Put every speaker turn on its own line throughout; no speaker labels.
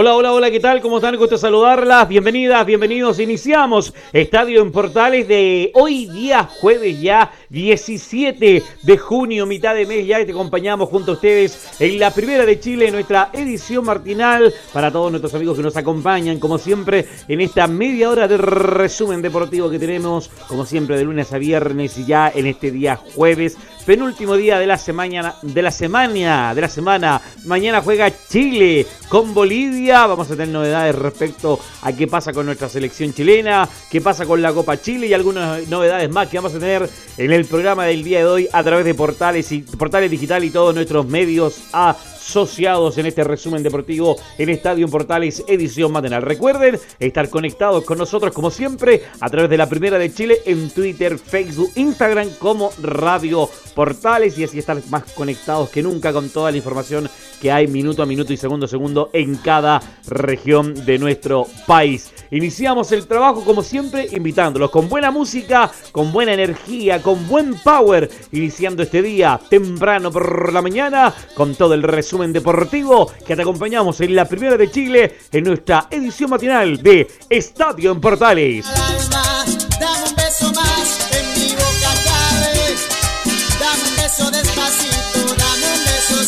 Hola, hola, hola, ¿qué tal? ¿Cómo están? Gusto saludarlas. Bienvenidas, bienvenidos. Iniciamos Estadio en Portales de hoy día, jueves ya, 17 de junio, mitad de mes. Ya te acompañamos junto a ustedes en la primera de Chile, nuestra edición martinal. Para todos nuestros amigos que nos acompañan, como siempre, en esta media hora de resumen deportivo que tenemos, como siempre, de lunes a viernes y ya en este día jueves penúltimo día de la semana, de la semana, de la semana. Mañana juega Chile con Bolivia. Vamos a tener novedades respecto a qué pasa con nuestra selección chilena, qué pasa con la Copa Chile y algunas novedades más que vamos a tener en el programa del día de hoy a través de portales y portales digital y todos nuestros medios asociados en este resumen deportivo en Estadio Portales edición matinal. Recuerden estar conectados con nosotros como siempre a través de la Primera de Chile en Twitter, Facebook, Instagram como Radio Portales y así estar más conectados que nunca con toda la información que hay minuto a minuto y segundo a segundo en cada región de nuestro país. Iniciamos el trabajo como siempre invitándolos con buena música, con buena energía, con buen power, iniciando este día temprano por la mañana con todo el resumen deportivo que te acompañamos en la primera de Chile en nuestra edición matinal de Estadio en Portales.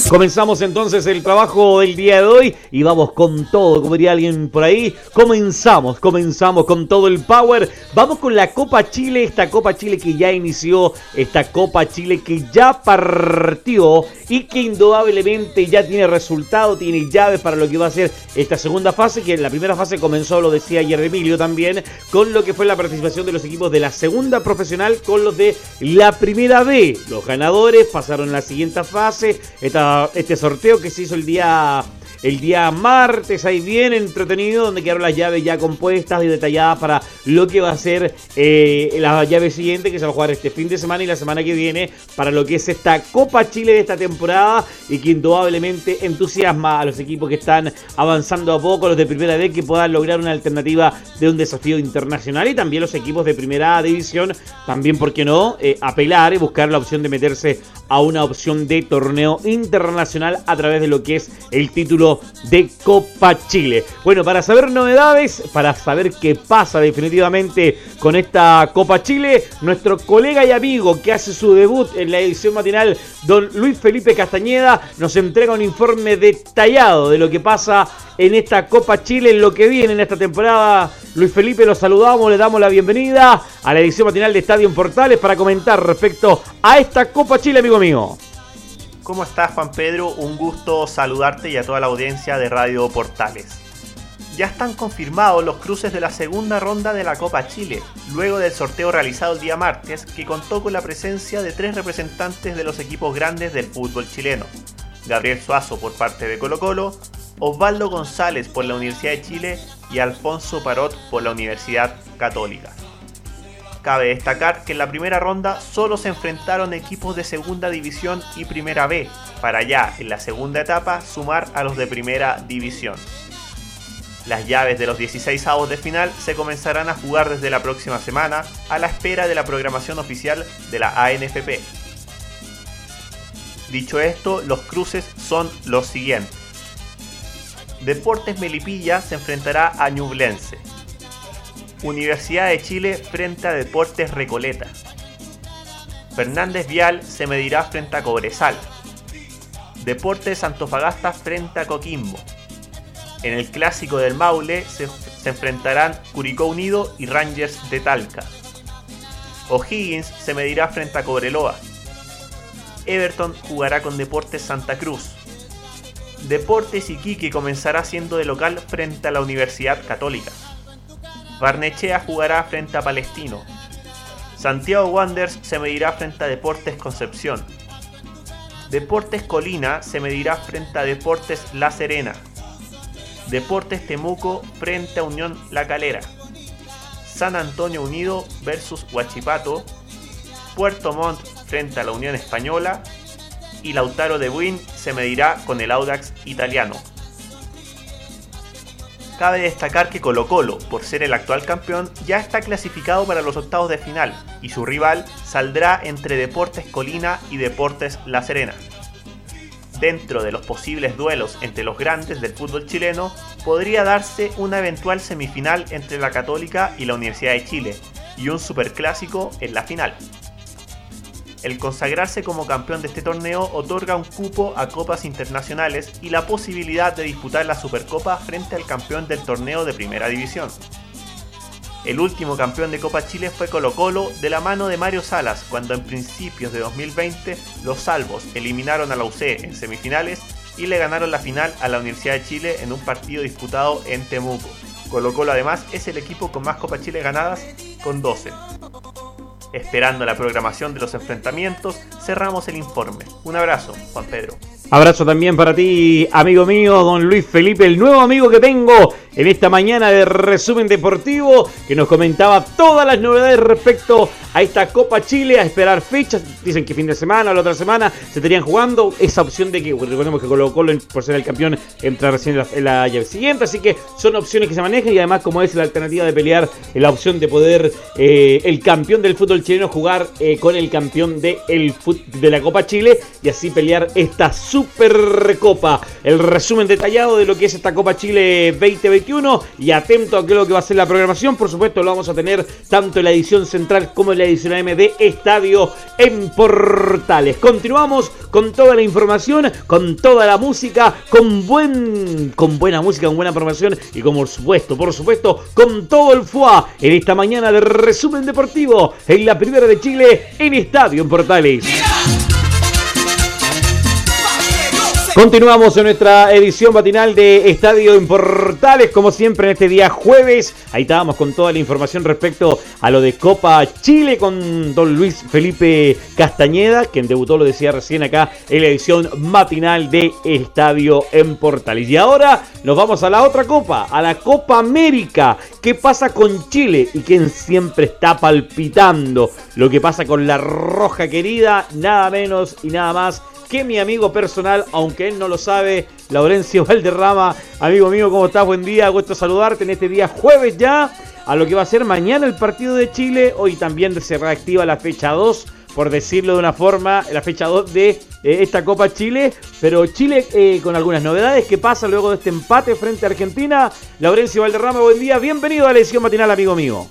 Comenzamos entonces el trabajo del día de hoy y vamos con todo, como diría alguien por ahí. Comenzamos, comenzamos con todo el power. Vamos con la Copa Chile, esta Copa Chile que ya inició, esta Copa Chile que ya partió y que indudablemente ya tiene resultado, tiene llaves para lo que va a ser esta segunda fase, que en la primera fase comenzó, lo decía ayer Emilio también, con lo que fue la participación de los equipos de la segunda profesional con los de la primera B. Los ganadores pasaron a la siguiente fase. Esta este sorteo que se hizo el día el día martes, ahí bien entretenido, donde quedaron las llaves ya compuestas y detalladas para lo que va a ser eh, la llave siguiente que se va a jugar este fin de semana y la semana que viene para lo que es esta Copa Chile de esta temporada y que indudablemente entusiasma a los equipos que están avanzando a poco, los de primera vez que puedan lograr una alternativa de un desafío internacional y también los equipos de primera división, también, ¿por qué no?, eh, apelar y buscar la opción de meterse a una opción de torneo internacional a través de lo que es el título de Copa Chile. Bueno, para saber novedades, para saber qué pasa definitivamente con esta Copa Chile, nuestro colega y amigo que hace su debut en la edición matinal, don Luis Felipe Castañeda, nos entrega un informe detallado de lo que pasa en esta Copa Chile, en lo que viene en esta temporada. Luis Felipe, lo saludamos, le damos la bienvenida a la edición matinal de Estadio Portales para comentar respecto a esta Copa Chile, amigo mío.
¿Cómo estás Juan Pedro? Un gusto saludarte y a toda la audiencia de Radio Portales. Ya están confirmados los cruces de la segunda ronda de la Copa Chile, luego del sorteo realizado el día martes, que contó con la presencia de tres representantes de los equipos grandes del fútbol chileno. Gabriel Suazo por parte de Colo Colo, Osvaldo González por la Universidad de Chile y Alfonso Parot por la Universidad Católica. Cabe destacar que en la primera ronda solo se enfrentaron equipos de segunda división y primera B, para ya en la segunda etapa sumar a los de primera división. Las llaves de los 16 avos de final se comenzarán a jugar desde la próxima semana a la espera de la programación oficial de la ANFP. Dicho esto, los cruces son los siguientes. Deportes Melipilla se enfrentará a Ñublense. Universidad de Chile frente a Deportes Recoleta. Fernández Vial se medirá frente a Cobresal. Deportes Antofagasta frente a Coquimbo. En el clásico del Maule se, se enfrentarán Curicó Unido y Rangers de Talca. O'Higgins se medirá frente a Cobreloa. Everton jugará con Deportes Santa Cruz. Deportes Iquique comenzará siendo de local frente a la Universidad Católica. Barnechea jugará frente a Palestino. Santiago Wanderers se medirá frente a Deportes Concepción. Deportes Colina se medirá frente a Deportes La Serena. Deportes Temuco frente a Unión La Calera. San Antonio Unido versus Huachipato. Puerto Montt frente a la Unión Española. Y Lautaro de Buin se medirá con el Audax italiano. Cabe destacar que Colo Colo, por ser el actual campeón, ya está clasificado para los octavos de final y su rival saldrá entre Deportes Colina y Deportes La Serena. Dentro de los posibles duelos entre los grandes del fútbol chileno, podría darse una eventual semifinal entre la Católica y la Universidad de Chile, y un superclásico en la final. El consagrarse como campeón de este torneo otorga un cupo a copas internacionales y la posibilidad de disputar la Supercopa frente al campeón del torneo de Primera División. El último campeón de Copa Chile fue Colo Colo de la mano de Mario Salas, cuando en principios de 2020 los salvos eliminaron a la UC en semifinales y le ganaron la final a la Universidad de Chile en un partido disputado en Temuco. Colo Colo además es el equipo con más Copa Chile ganadas con 12. Esperando la programación de los enfrentamientos, cerramos el informe. Un abrazo, Juan Pedro.
Abrazo también para ti, amigo mío, don Luis Felipe, el nuevo amigo que tengo en esta mañana de resumen deportivo, que nos comentaba todas las novedades respecto a esta Copa Chile, a esperar fechas. Dicen que fin de semana o la otra semana se estarían jugando. Esa opción de que, recordemos que Colo Colo, por ser el campeón, entra recién en la, llave siguiente. Así que son opciones que se manejan y además, como es la alternativa de pelear, la opción de poder eh, el campeón del fútbol chileno jugar eh, con el campeón de, el, de la Copa Chile y así pelear esta Supercopa. El resumen detallado de lo que es esta Copa Chile 2021 y atento a qué es lo que va a ser la programación. Por supuesto, lo vamos a tener tanto en la edición central como en la edición AM de Estadio en Portales. Continuamos con toda la información, con toda la música, con buen con buena música, con buena información y como por supuesto, por supuesto, con todo el FUA en esta mañana de resumen deportivo en la primera de Chile en Estadio en Portales. Continuamos en nuestra edición matinal de Estadio en Portales, como siempre en este día jueves. Ahí estábamos con toda la información respecto a lo de Copa Chile con don Luis Felipe Castañeda, quien debutó, lo decía recién acá, en la edición matinal de Estadio en Portales. Y ahora nos vamos a la otra Copa, a la Copa América. ¿Qué pasa con Chile? Y quien siempre está palpitando lo que pasa con la roja querida, nada menos y nada más que mi amigo personal, aunque él no lo sabe, Laurencio Valderrama. Amigo mío, ¿cómo estás? Buen día, gusto saludarte en este día jueves ya, a lo que va a ser mañana el partido de Chile. Hoy también se reactiva la fecha 2, por decirlo de una forma, la fecha 2 de eh, esta Copa Chile. Pero Chile eh, con algunas novedades. ¿Qué pasa luego de este empate frente a Argentina? Laurencio Valderrama, buen día. Bienvenido a la edición matinal, amigo mío.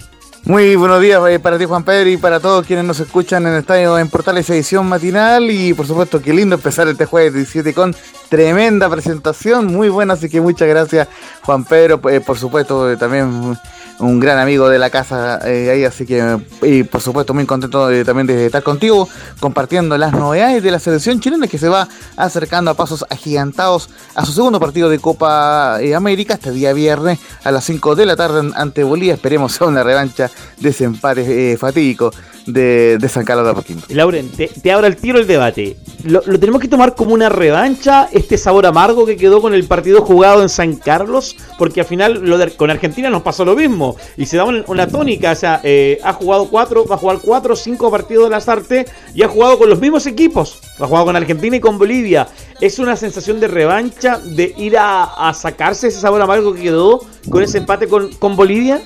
Muy buenos días eh, para ti Juan Pedro y para todos quienes nos escuchan en el estadio en Portales edición matinal. Y por supuesto qué lindo empezar este jueves 17 con tremenda presentación, muy buena, así que muchas gracias Juan Pedro, eh, por supuesto también un gran amigo de la casa eh, ahí, así que, y por supuesto, muy contento también de estar contigo, compartiendo las novedades de la selección chilena que se va acercando a pasos agigantados a su segundo partido de Copa eh, América este día viernes a las 5 de la tarde ante Bolivia. Esperemos sea una revancha de ese empate eh, fatídico de, San Carlos de Apoquindo.
Lauren, te, abra el tiro el debate. ¿Lo, tenemos que tomar como una revancha este sabor amargo que quedó con el partido jugado en San Carlos? Porque al final lo con Argentina nos pasó lo mismo y se da una, tónica. O sea, eh, ha jugado cuatro, va a jugar cuatro o cinco partidos de las artes y ha jugado con los mismos equipos. Ha jugado con Argentina y con Bolivia. ¿Es una sensación de revancha de ir a, sacarse ese sabor amargo que quedó con ese empate con, con Bolivia?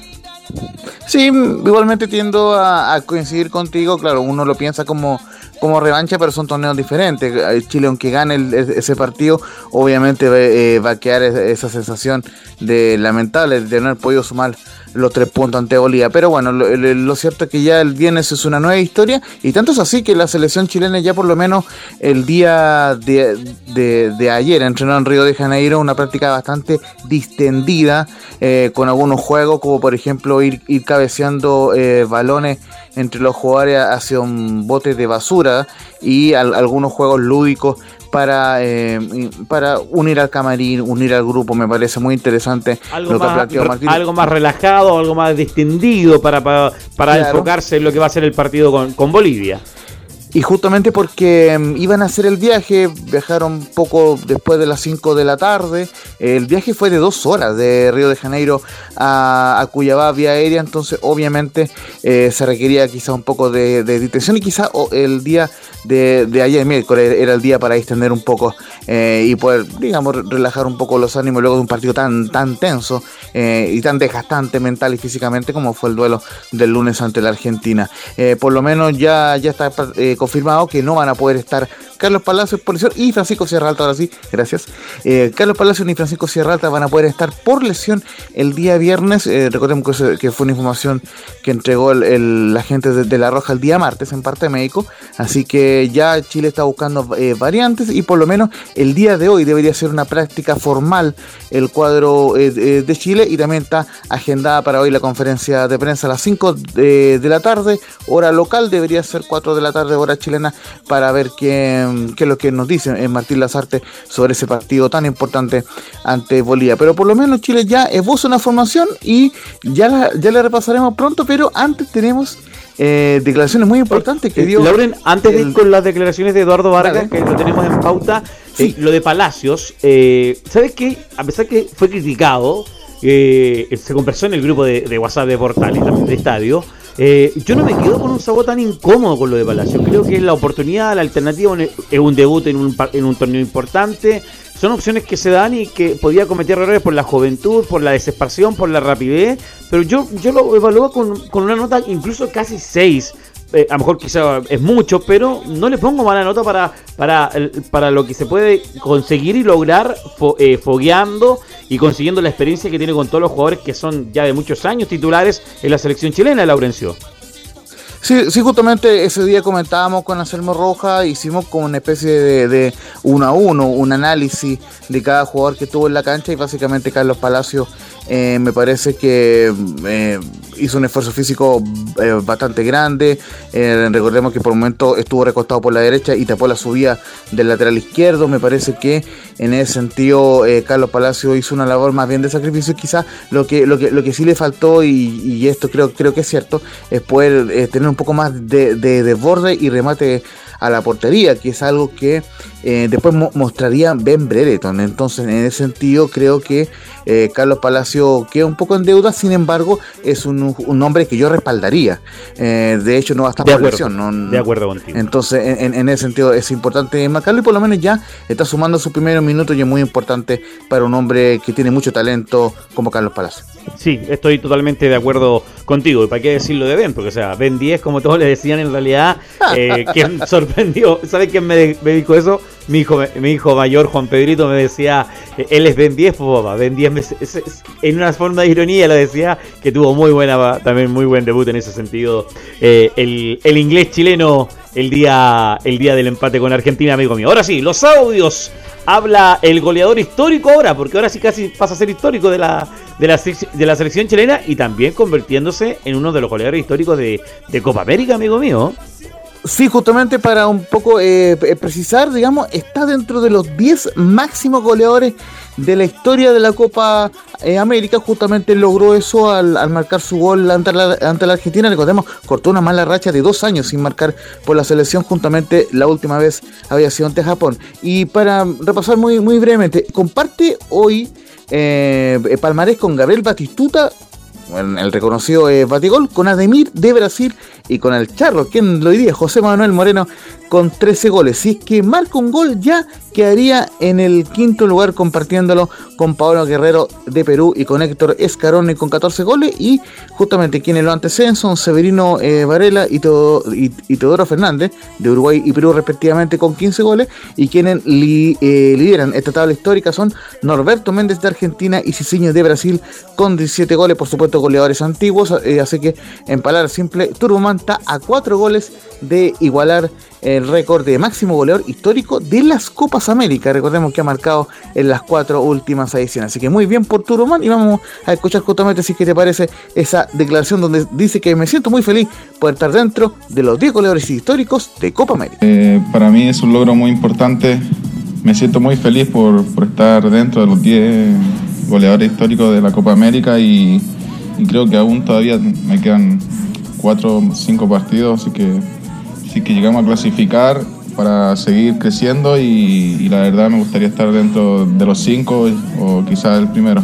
Sí, igualmente tiendo a, coincidir contigo. Claro, uno lo piensa como, como revancha, pero son torneos diferentes. Chile, aunque gane ese partido, obviamente eh, va a quedar esa sensación de lamentable de no haber podido sumar los tres puntos ante Bolivia. Pero bueno, lo, cierto es que ya el viernes es una nueva historia y tanto es así que la selección chilena ya por lo menos el día de, ayer entrenó en Río de Janeiro una práctica bastante distendida eh, con algunos juegos como por ejemplo ir, cabeceando eh, balones entre los jugadores hacia un bote de basura y algunos juegos lúdicos para, eh, para unir al camarín, unir al grupo. Me parece muy interesante
algo lo que más, planteó Martín. Algo más relajado, algo más distendido para, para, enfocarse en lo que va a ser el partido con, con Bolivia.
Y justamente porque mm, iban a hacer el viaje, viajaron poco después de las 5 de la tarde. El viaje fue de dos horas de Río de Janeiro a, a Cuyabá vía aérea, entonces obviamente eh, se requería quizá un poco de, de, detención y quizá el día de, de ayer miércoles era el día para extender un poco eh, y poder, digamos, relajar un poco los ánimos luego de un partido tan, tan tenso eh, y tan desgastante mental y físicamente como fue el duelo del lunes ante la Argentina. Por lo menos ya, ya está confirmado que no van a poder estar Carlos Palacios por lesión y Francisco Sierra Alta, ahora sí, gracias. Carlos Palacios ni Francisco Sierra Alta van a poder estar por lesión el día viernes. recordemos que, fue una información que entregó el, la gente de, La Roja el día martes en parte médico. Así que ya Chile está buscando variantes y por lo menos el día de hoy debería ser una práctica formal el cuadro eh, de Chile y también está agendada para hoy la conferencia de prensa a las 5 de, la tarde, hora local, debería ser 4 de la tarde, hora chilena, para ver qué, qué es lo que nos dice eh, Martín Lazarte sobre ese partido tan importante ante Bolivia. Pero por lo menos Chile ya esboza una formación y ya, ya la repasaremos pronto, pero antes tenemos eh, declaraciones muy importantes que dio.
Lauren, antes de ir con las declaraciones de Eduardo Vargas, que lo tenemos en pauta, eh, lo de Palacios, eh, ¿sabes qué? A pesar que fue criticado, eh, se conversó en el grupo de, WhatsApp de Portal y también de Estadio. Yo no me quedo con un sabor tan incómodo con lo de Palacios. Creo que es la oportunidad, la alternativa, es un debut en un, en un torneo importante son opciones que se dan y que podía cometer errores por la juventud, por la desesperación, por la rapidez, pero yo, yo lo evalúo con, con una nota incluso casi 6. Eh, a lo mejor quizá es mucho, pero no le pongo mala nota para, para, para lo que se puede conseguir y lograr eh, fogueando y consiguiendo la experiencia que tiene con todos los jugadores que son ya de muchos años titulares en la selección chilena, Laurencio.
Sí, sí, justamente ese día comentábamos con Anselmo Roja, hicimos como una especie de, de uno a uno, un análisis de cada jugador que estuvo en la cancha y básicamente Carlos Palacios eh, me parece que eh, hizo un esfuerzo físico eh, bastante grande. recordemos que por un momento estuvo recostado por la derecha y tapó la subida del lateral izquierdo. Me parece que en ese sentido Carlos Palacio hizo una labor más bien de sacrificio. Quizás lo que, lo que, lo que sí le faltó, y, esto creo, creo que es cierto, es poder tener un poco más de, de, de borde y remate a la portería, que es algo que eh, después mostraría Ben Brereton. Entonces, en ese sentido, creo que eh, Carlos Palacio queda un poco en deuda, sin embargo, es un, un nombre que yo respaldaría. Eh, de hecho, no va a estar
de por acuerdo, de acuerdo contigo.
Entonces, en, ese sentido, es importante marcarlo y por lo menos ya está sumando sus primeros minutos y es muy importante para un hombre que tiene mucho talento como Carlos Palacio.
Sí, estoy totalmente de acuerdo contigo. ¿Y para qué decirlo de Ben? Porque, o sea, Ben 10, como todos le decían, en realidad, eh, quien sorprendió, ¿sabes quién me, me, dijo eso? Mi hijo, mi hijo mayor, Juan Pedrito, me decía, él es Ben 10, pues papá, Ben 10, en una forma de ironía lo decía, que tuvo muy buena, también muy buen debut en ese sentido. Eh, el, el inglés chileno el día, el día del empate con Argentina, amigo mío. Ahora sí, los audios. Habla el goleador histórico ahora, porque ahora sí casi pasa a ser histórico de la, de la, de la selección chilena y también convirtiéndose en uno de los goleadores históricos de, de Copa América, amigo mío.
Sí, justamente para un poco eh, precisar, digamos, está dentro de los 10 máximos goleadores de la historia de la Copa eh, América. Justamente logró eso al, marcar su gol ante la, Argentina. Recordemos, cortó una mala racha de dos años sin marcar por la selección. Juntamente la última vez había sido ante Japón. Y para repasar muy, muy brevemente, comparte hoy eh, Palmarés con Gabriel Batistuta el reconocido eh, Batigol, con Ademir de Brasil y con el Charro, quien lo diría, José Manuel Moreno, con 13 goles. Si es que marca un gol, ya quedaría en el quinto lugar compartiéndolo con Paolo Guerrero de Perú y con Héctor Escarone con 14 goles. Y justamente quienes lo anteceden son Severino eh, Varela y, Teodoro Fernández de Uruguay y Perú respectivamente con 15 goles. Y quienes eh, lideran esta tabla histórica son Norberto Méndez de Argentina y Cicinho de Brasil con 17 goles. Por supuesto, goleadores antiguos. Eh, así que en palabras simples, Turboman está a 4 goles de igualar el récord de máximo goleador histórico de las Copas América. Recordemos que ha marcado en las cuatro últimas ediciones. Así que muy bien por Turoman y vamos a escuchar justamente si que te parece esa declaración donde dice que me siento muy feliz por estar dentro de los 10 goleadores históricos de Copa América.
Eh, para mí es un logro muy importante. Me siento muy feliz por, por estar dentro de los 10 goleadores históricos de la Copa América y, y creo que aún todavía me quedan 4 o 5 partidos, así que Así que llegamos a clasificar para seguir creciendo y, la verdad me gustaría estar dentro de los cinco o quizás el primero.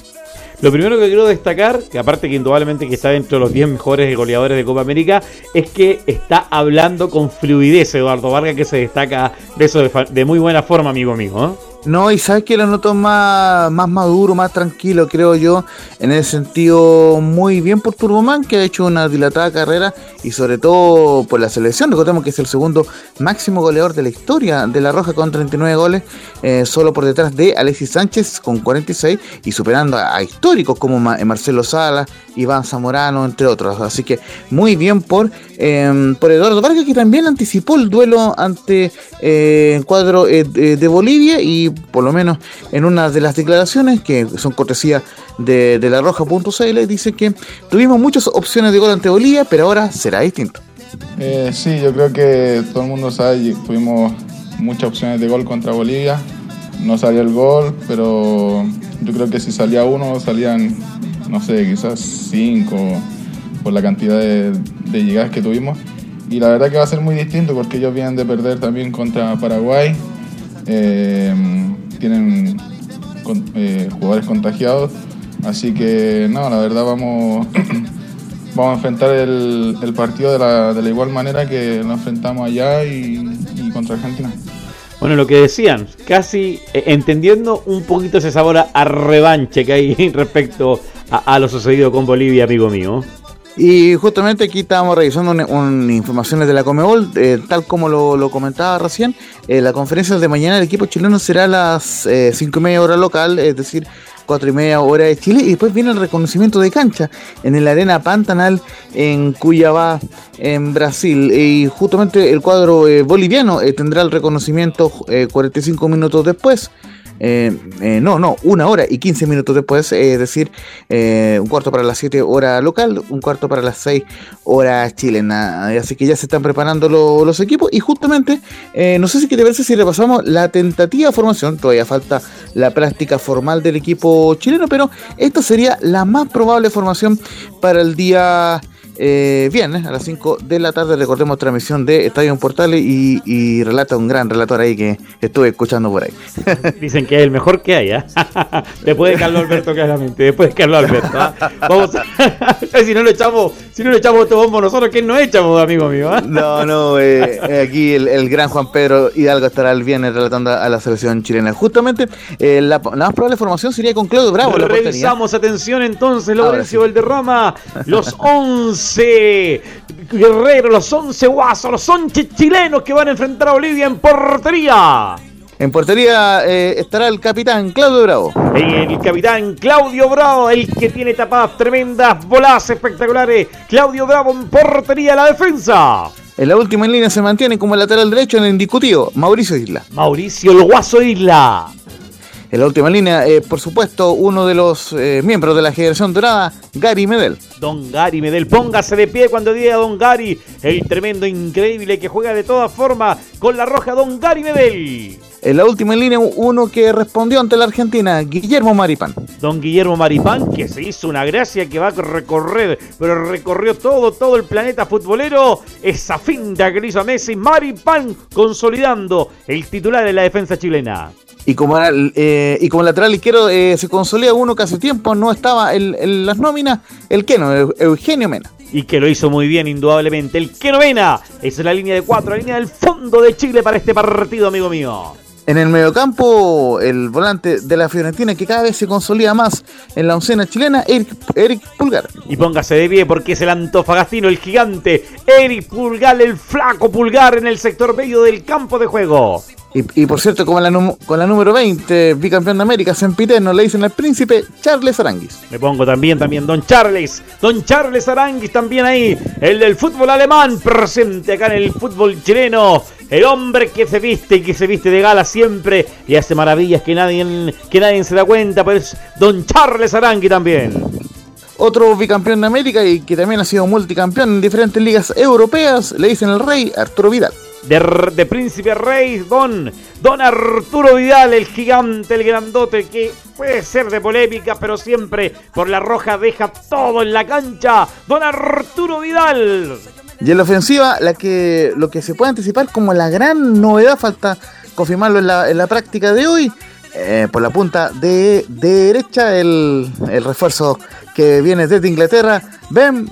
Lo primero que quiero destacar, que aparte que indudablemente que está dentro de los 10 mejores goleadores de Copa América, es que está hablando con fluidez Eduardo Vargas, que se destaca de eso de, muy buena forma, amigo mío. ¿eh?
No, y sabes que lo noto más, más maduro, más tranquilo, creo yo, en ese sentido, muy bien por Turboman, que ha hecho una dilatada carrera y sobre todo por la selección. Recordemos que es el segundo máximo goleador de la historia de La Roja con 39 goles, eh, solo por detrás de Alexis Sánchez con 46 y superando a, históricos como Marcelo Sala, Iván Zamorano, entre otros. Así que muy bien por, em, por Eduardo Vargas, que también anticipó el duelo ante eh, el cuadro eh, de Bolivia y por lo menos en una de las declaraciones que son cortesía de, la roja.cl, dice que tuvimos muchas opciones de gol ante Bolivia, pero ahora será distinto.
Eh, sí, yo creo que todo el mundo sabe, tuvimos muchas opciones de gol contra Bolivia, no salió el gol, pero yo creo que si salía uno, salían, no sé, quizás cinco por la cantidad de llegadas que tuvimos. Y la verdad que va a ser muy distinto porque ellos vienen de perder también contra Paraguay eh, tienen eh, jugadores contagiados, así que no, la verdad vamos, vamos a enfrentar el, partido de la, igual manera que lo enfrentamos allá y, contra Argentina.
Bueno, lo que decían, casi eh, entendiendo un poquito ese sabor a, revanche que hay respecto a, lo sucedido con Bolivia, amigo mío.
Y justamente aquí estábamos revisando informaciones de la Comebol, eh, tal como lo, comentaba recién, eh, la conferencia de mañana del equipo chileno será a las eh, cinco y media hora local, es decir, cuatro y media hora de Chile, y después viene el reconocimiento de cancha en el Arena Pantanal en Cuyabá, en Brasil. Y justamente el cuadro boliviano tendrá el reconocimiento 45 minutos después. Eh, eh, no, no, una hora y 15 minutos después, es decir, eh, un cuarto para las 7 horas local, un cuarto para las 6 horas chilena. Así que ya se están preparando los equipos y justamente, no sé si quiere verse si repasamos la tentativa formación, todavía falta la práctica formal del equipo chileno, pero esta sería la más probable formación para el día eh, viernes a las 5 de la tarde. Recordemos transmisión de Estadio Portales y, y, relata un gran relator ahí que estuve escuchando por ahí.
Dicen que es el mejor que hay, ¿eh? después de Carlos Alberto, claramente. Después de Carlos Alberto. ¿ah? Vamos a... si no lo echamos, si no lo echamos este bombo nosotros, ¿quién no echamos, amigo mío?
¿ah? No, no, eh, eh, aquí el, gran Juan Pedro Hidalgo estará el viernes relatando a la selección chilena. Justamente eh, la, más probable formación sería con Claudio Bravo.
Revisamos, atención entonces, Lorenzo Valderrama, los 11 guerreros, los 11 guasos, los 11 chilenos que van a enfrentar a Bolivia en portería.
En portería eh, estará el capitán Claudio Bravo.
El capitán Claudio Bravo, el que tiene tapadas tremendas, bolas espectaculares. Claudio Bravo en portería, la defensa.
En la última línea se mantiene como lateral derecho en el indiscutido Mauricio Isla.
Mauricio el Guaso Isla.
En la última línea, eh, por supuesto, uno de los eh, miembros de la generación dorada, Gary Medel.
Don Gary Medel, póngase de pie cuando diga Don Gary, el tremendo increíble que juega de todas formas con la roja Don Gary Medel.
En la última línea, uno que respondió ante la Argentina, Guillermo Maripán.
Don Guillermo Maripán, que se hizo una gracia que va a recorrer, pero recorrió todo, todo el planeta futbolero. Esa finta que hizo a Messi, Maripán consolidando el titular de la defensa chilena.
Y como, eh, y como lateral izquierdo eh, se consolida uno que hace tiempo no estaba en, las nóminas, el Keno, Eugenio Mena.
Y que lo hizo muy bien, indudablemente. El Keno Mena. Esa es la línea de cuatro, la línea del fondo de Chile para este partido, amigo mío.
En el mediocampo, el volante de la Fiorentina que cada vez se consolida más en la oncena chilena, Eric, Pulgar.
Y póngase de pie porque es el antofagastino, el gigante, Eric Pulgar, el flaco Pulgar en el sector medio del campo de juego.
Y, por cierto, como la con la número 20, bicampeón de América, Sempiterno, le dicen al príncipe Charles Aranguis.
Me pongo también, también, don Charles, don Charles Aranguis también ahí, el del fútbol alemán, presente acá en el fútbol chileno, el hombre que se viste y que se viste de gala siempre y hace maravillas que nadie, que nadie se da cuenta, pues don Charles Aranguis también.
Otro bicampeón de América y que también ha sido multicampeón en diferentes ligas europeas, le dicen el rey Arturo Vidal
de, Príncipe Rey, don, don Arturo Vidal, el gigante, el grandote, que puede ser de polémica, pero siempre por la roja deja todo en la cancha. Don Arturo Vidal.
Y en la ofensiva, la que, lo que se puede anticipar como la gran novedad, falta confirmarlo en la, en la práctica de hoy, eh, por la punta de, derecha el, el, refuerzo que viene desde Inglaterra, Ben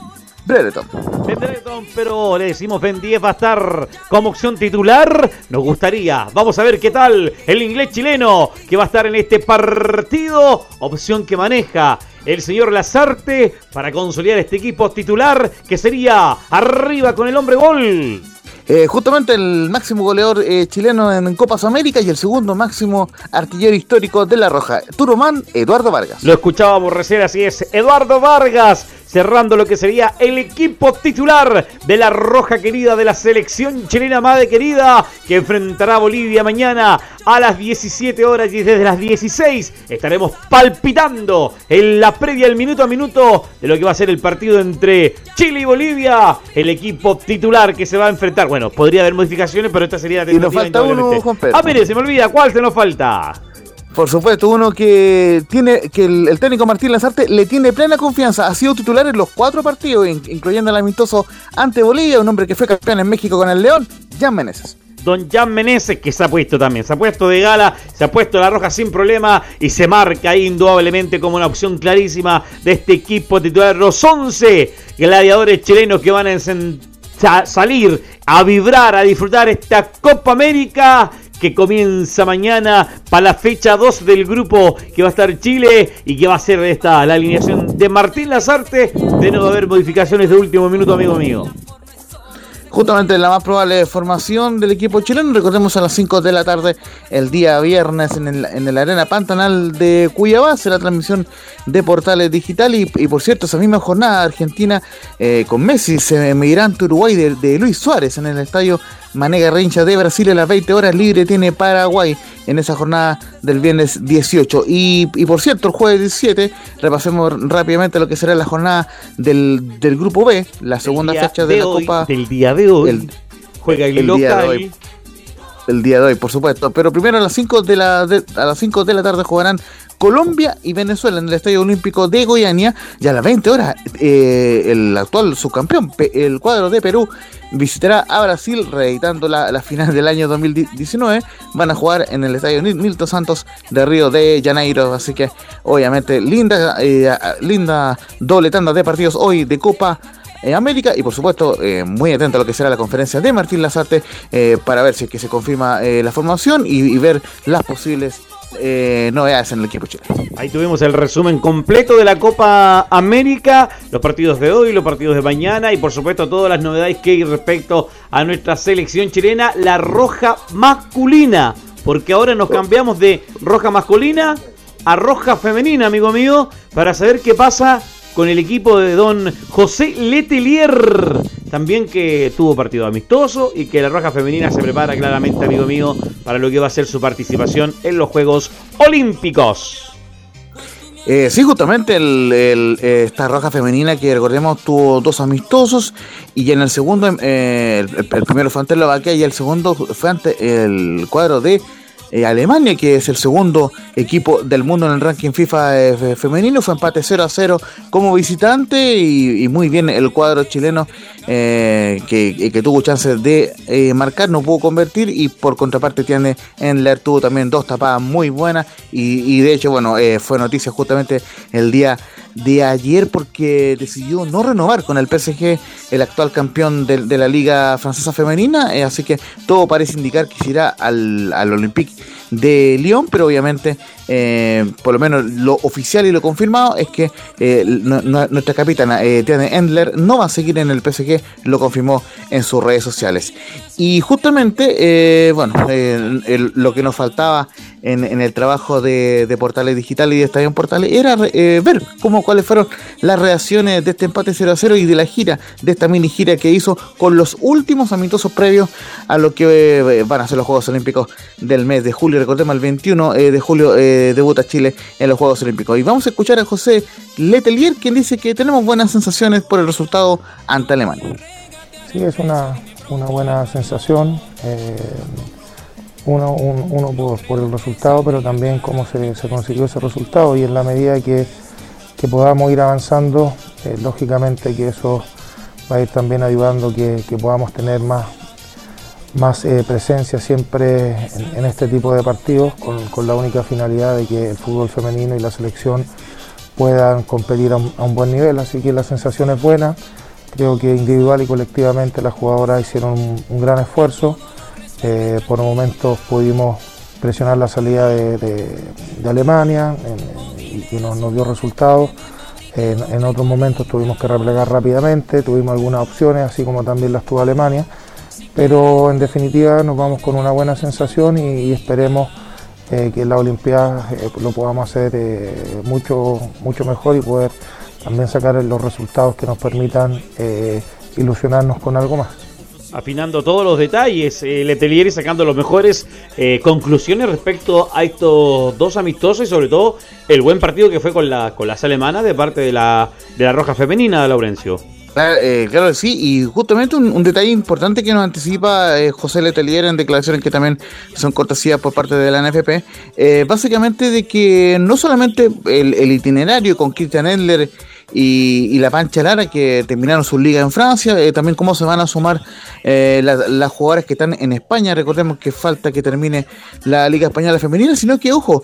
Brereton.
Ben Brereton, pero le decimos Ben 10 va a estar como opción titular. Nos gustaría. Vamos a ver qué tal el inglés chileno que va a estar en este partido. Opción que maneja el señor Lazarte para consolidar este equipo titular que sería arriba con el hombre gol.
Eh, justamente el máximo goleador eh, chileno en Copas América y el segundo máximo artillero histórico de La Roja, Turomán Eduardo Vargas.
Lo escuchábamos recién, así es, Eduardo Vargas cerrando lo que sería el equipo titular de la Roja Querida de la selección chilena madre querida que enfrentará a Bolivia mañana a las 17 horas y desde las 16 estaremos palpitando en la previa, el minuto a minuto de lo que va a ser el partido entre Chile y Bolivia, el equipo titular que se va a enfrentar. Bueno, podría haber modificaciones, pero esta sería la
Y nos falta uno, Juan Pedro.
Ah, mire, se me olvida, ¿cuál se nos falta?
Por supuesto, uno que tiene que el, técnico Martín Lazarte le tiene plena confianza. Ha sido titular en los cuatro partidos, incluyendo el amistoso ante Bolivia, un hombre que fue campeón en México con el León, Jan Meneses.
Don Jan Meneses, que se ha puesto también, se ha puesto de gala, se ha puesto la roja sin problema y se marca ahí indudablemente como una opción clarísima de este equipo titular. Los 11 gladiadores chilenos que van a salir a vibrar, a disfrutar esta Copa América que comienza mañana para la fecha 2 del grupo que va a estar Chile y que va a ser esta la alineación de Martín Lazarte. De no haber modificaciones de último minuto, amigo mío.
Justamente la más probable formación del equipo chileno, recordemos a las 5 de la tarde el día viernes en el, en el Arena Pantanal de Cuyabá, la transmisión de Portales Digital y, por cierto esa misma jornada Argentina eh, con Messi se Uruguay de Luis Suárez en el estadio Manega Rincha de Brasil a las 20 horas libre tiene Paraguay en esa jornada del viernes 18. Y, por cierto, el jueves 17, repasemos rápidamente lo que será la jornada del, grupo B, la segunda fecha de, la Copa.
Del día de hoy. juega el, local. Día de hoy,
el día de hoy, por supuesto. Pero primero a las 5 de la, a las 5 de la tarde jugarán Colombia y Venezuela en el Estadio Olímpico de Goiania. Y a las 20 horas, eh, el actual subcampeón, el cuadro de Perú, visitará a Brasil reeditando la, final del año 2019. Van a jugar en el Estadio Milton Santos de Río de Janeiro. Así que, obviamente, linda, eh, linda doble tanda de partidos hoy de Copa en América y por supuesto eh, muy atento a lo que será la conferencia de Martín Lazarte para ver si es que se confirma la formación y, ver las posibles eh, novedades en el equipo chileno.
Ahí tuvimos el resumen completo de la Copa América, los partidos de hoy, los partidos de mañana y por supuesto todas las novedades que hay respecto a nuestra selección chilena, la roja masculina, porque ahora nos cambiamos de roja masculina a roja femenina, amigo mío, para saber qué pasa con el equipo de don José Letelier, también que tuvo partido amistoso y que la Roja Femenina se prepara claramente, amigo mío, para lo que va a ser su participación en los Juegos Olímpicos.
Eh, sí, justamente el, esta roja femenina que recordemos tuvo dos amistosos y en el segundo, eh, el, primero fue ante Eslovaquia y el segundo fue ante el cuadro de eh, Alemania, que es el segundo equipo del mundo en el ranking FIFA eh, femenino, fue empate 0 a 0 como visitante y, muy bien el cuadro chileno eh, que, tuvo chances de marcar, no pudo convertir y por contraparte tiene Enler tuvo también dos tapadas muy buenas y, de hecho, bueno, fue noticia justamente el día de ayer porque decidió no renovar con el PSG, el actual campeón de, la liga francesa femenina, así que todo parece indicar que irá al, al Olympique de Lyon, pero obviamente, eh, por lo menos lo oficial y lo confirmado es que eh, nuestra capitana eh, Endler no va a seguir en el PSG, lo confirmó en sus redes sociales. Y justamente, eh, bueno, lo que nos faltaba en, el trabajo de, Portales Digital y de Estadio Portales era ver cómo, cuáles fueron las reacciones de este empate 0 a 0 y de la gira, de esta mini gira que hizo con los últimos amistosos previos a lo que van a ser los Juegos Olímpicos del mes de julio recordemos el 21 eh, de julio eh, debuta Chile en los Juegos Olímpicos. Y vamos a escuchar a José Letelier, quien dice que tenemos buenas sensaciones por el resultado ante Alemania.
Sí, es una, buena sensación. Eh, uno, por, el resultado, pero también cómo se, consiguió ese resultado y en la medida que, podamos ir avanzando, lógicamente que eso va a ir también ayudando que, que podamos tener más, más eh, presencia siempre en, este tipo de partidos, con, la única finalidad de que el fútbol femenino y la selección puedan competir a un, buen nivel. Así que la sensación es buena. Creo que individual y colectivamente las jugadoras hicieron un, gran esfuerzo. Eh, por momentos pudimos presionar la salida de, Alemania y, nos, dio resultados. En, otros momentos tuvimos que replegar rápidamente, tuvimos algunas opciones, así como también las tuvo Alemania pero en definitiva nos vamos con una buena sensación y, esperemos eh, que en la Olimpiada eh, lo podamos hacer eh, mucho, mucho mejor y poder también sacar los resultados que nos permitan ilusionarnos con algo más
afinando todos los detalles, eh, Letelier sacando las mejores conclusiones respecto a estos dos amistosos y sobre todo el buen partido que fue con, la, con las alemanas de parte de la, de la Roja Femenina, Laurencio.
Eh, claro, sí, y justamente un, detalle importante que nos anticipa eh, José Letelier en declaraciones que también son cortesías por parte de la NFP, eh, básicamente de que no solamente el, itinerario con Christian Endler y, la Pancha Lara que terminaron su liga en Francia, también cómo se van a sumar las jugadoras que están en España, recordemos que falta que termine la Liga Española Femenina, sino que, ojo,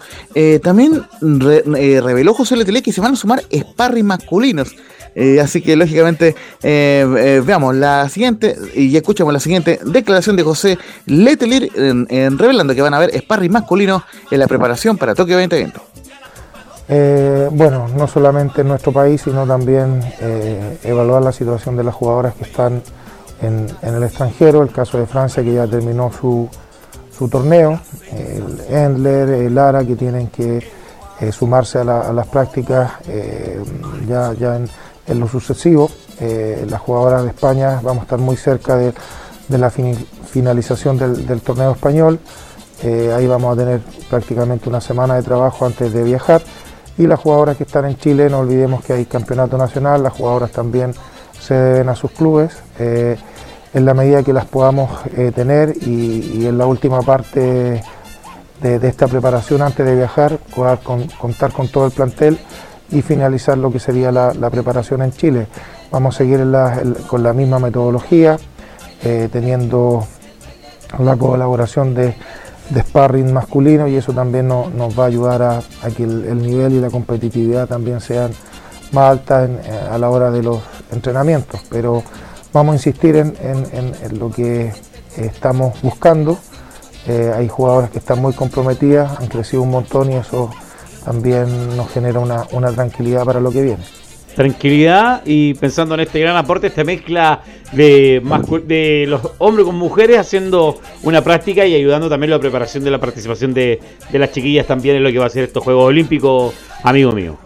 también reveló José Letelier que se van a sumar sparring masculinos. Eh, así que lógicamente eh, eh, veamos la siguiente y escuchamos la siguiente declaración de José Letelier en, revelando que van a haber sparring masculino en la preparación para Tokio 2020.
bueno, no solamente en nuestro país, sino también evaluar la situación de las jugadoras que están en, el extranjero, el caso de Francia que ya terminó su, torneo, el Endler, el Lara que tienen que sumarse a, las prácticas ya, ya en, en lo sucesivo, eh, las jugadoras de España vamos a estar muy cerca de, la finalización del, torneo español. Eh, ahí vamos a tener prácticamente una semana de trabajo antes de viajar. Y las jugadoras que están en Chile, no olvidemos que hay campeonato nacional, las jugadoras también se deben a sus clubes. Eh, en la medida que las podamos tener y, en la última parte de, esta preparación antes de viajar, contar con todo el plantel y finalizar lo que sería la, preparación en Chile. Vamos a seguir con la misma metodología, eh, teniendo la colaboración de, sparring masculino y eso también nos va a ayudar a, que el, nivel y la competitividad también sean más altas eh, a la hora de los entrenamientos. Pero vamos a insistir en, lo que estamos buscando. Eh, hay jugadoras que están muy comprometidas, han crecido un montón y eso también nos genera una, tranquilidad para lo que viene.
Tranquilidad y pensando en este gran aporte, esta mezcla de, de los hombres con mujeres haciendo una práctica y ayudando también la preparación de la participación de, de las chiquillas también en lo que va a ser estos Juegos Olímpicos, amigo mío.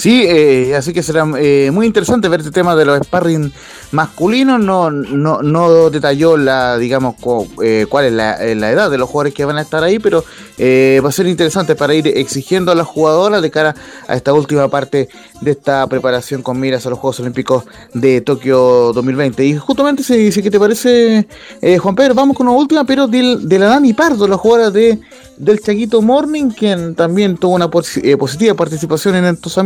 Sí, eh, así que será eh, muy interesante ver este tema de los sparring masculinos. No, no, no detalló la, digamos, eh, cuál es la, edad de los jugadores que van a estar ahí, pero va a ser interesante para ir exigiendo a las jugadoras de cara a esta última parte de esta preparación con miras a los Juegos Olímpicos de Tokio 2020. Y justamente, si, si que te parece, Juan Pedro, vamos con una última, pero de, de la Dani Pardo, la jugadora de del Chaguito Morning, quien también tuvo una eh, positiva participación en estos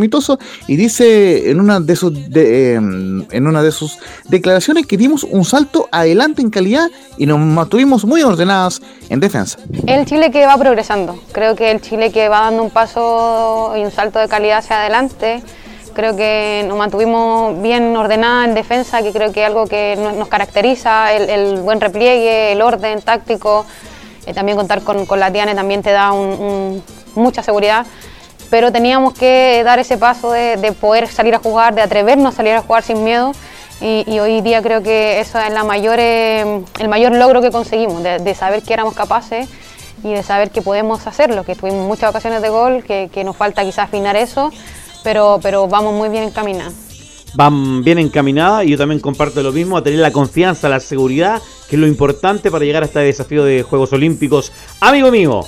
y dice en una de sus em, en una de sus declaraciones que dimos un salto adelante en calidad y nos mantuvimos muy ordenadas en defensa.
El Chile que va progresando, creo que el Chile que va dando un paso y un salto de calidad hacia adelante. Creo que nos mantuvimos bien ordenadas en defensa, que creo que es algo que nos caracteriza, el, el buen repliegue, el orden táctico, eh, también contar con, con, la Tiane también te da mucha seguridad, pero teníamos que dar ese paso de, poder salir a jugar, de atrevernos a salir a jugar sin miedo. Y, hoy día creo que eso es eh, el mayor logro que conseguimos, de, saber que éramos capaces y de saber que podemos hacerlo, que tuvimos muchas ocasiones de gol, que, nos falta quizás afinar eso, pero, vamos muy bien encaminados
van bien encaminadas y yo también comparto lo mismo, a tener la confianza, la seguridad, que es lo importante para llegar a este desafío de Juegos Olímpicos. Amigo mío.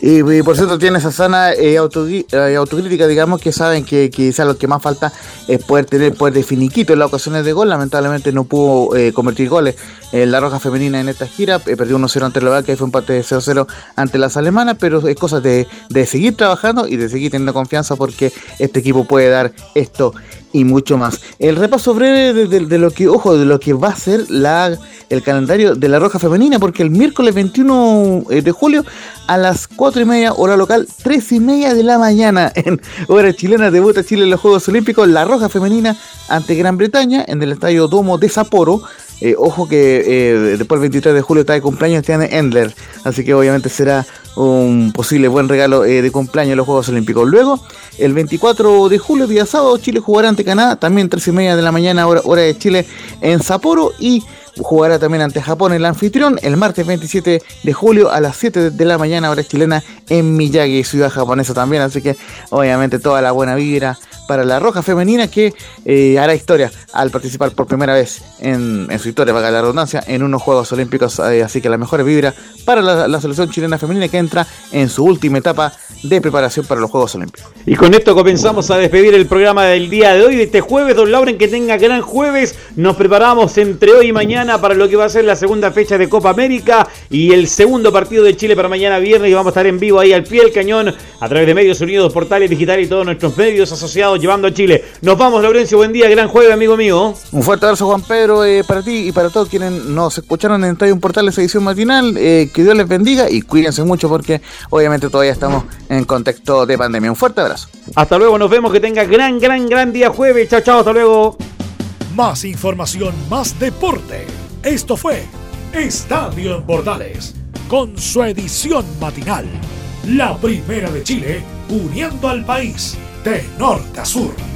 Y, por cierto tiene esa sana eh, eh, autocrítica, digamos, que saben que quizás lo que más falta es poder tener poder de finiquito en las ocasiones de gol. Lamentablemente no pudo eh, convertir goles en la roja femenina en esta gira. perdió 1-0 ante la que fue un empate de 0-0 ante las alemanas, pero es cosa de, de seguir trabajando y de seguir teniendo confianza porque este equipo puede dar esto y mucho más. El repaso breve de, lo que, ojo, de lo que va a ser la, el calendario de la Roja Femenina, porque el miércoles 21 eh, de julio a las 4 y media, hora local, 3 y media de la mañana, en hora chilena, debuta Chile en los Juegos Olímpicos, la Roja Femenina ante Gran Bretaña, en el estadio Domo de Sapporo. Eh, ojo que eh, después del 23 de julio está de cumpleaños tiene Endler, así que obviamente será un posible buen regalo eh, de cumpleaños en los Juegos Olímpicos. Luego, el 24 de julio, día sábado, Chile jugará ante Canadá, también 3 y media de la mañana, hora, hora de Chile en Sapporo y jugará también ante Japón el anfitrión el martes 27 de julio a las 7 de la mañana hora chilena en Miyagi, ciudad japonesa también, así que obviamente toda la buena vibra para la Roja Femenina que eh, hará historia al participar por primera vez en, su historia, valga la redundancia, en unos Juegos Olímpicos. Eh, así que la mejor vibra para la, selección chilena femenina que entra en su última etapa de preparación para los Juegos Olímpicos.
Y con esto comenzamos a despedir el programa del día de hoy, de este jueves. Don Lauren, que tenga gran jueves. Nos preparamos entre hoy y mañana para lo que va a ser la segunda fecha de Copa América y el segundo partido de Chile para mañana viernes. Y vamos a estar en vivo ahí al pie del cañón a través de medios unidos, portales digitales y todos nuestros medios asociados llevando a Chile. Nos vamos, Laurencio, buen día, gran jueves, amigo mío.
Un fuerte abrazo, Juan Pedro, eh, para ti y para todos quienes nos escucharon en Estadio Portal esa edición matinal. Eh, que Dios les bendiga y cuídense mucho porque obviamente todavía estamos en contexto de pandemia. Un fuerte abrazo.
Hasta luego, nos vemos, que tenga gran, gran, gran día jueves. Chao, chao, hasta luego.
Más información, más deporte. Esto fue Estadio en Portales con su edición matinal. La primera de Chile uniendo al país de norte a sur.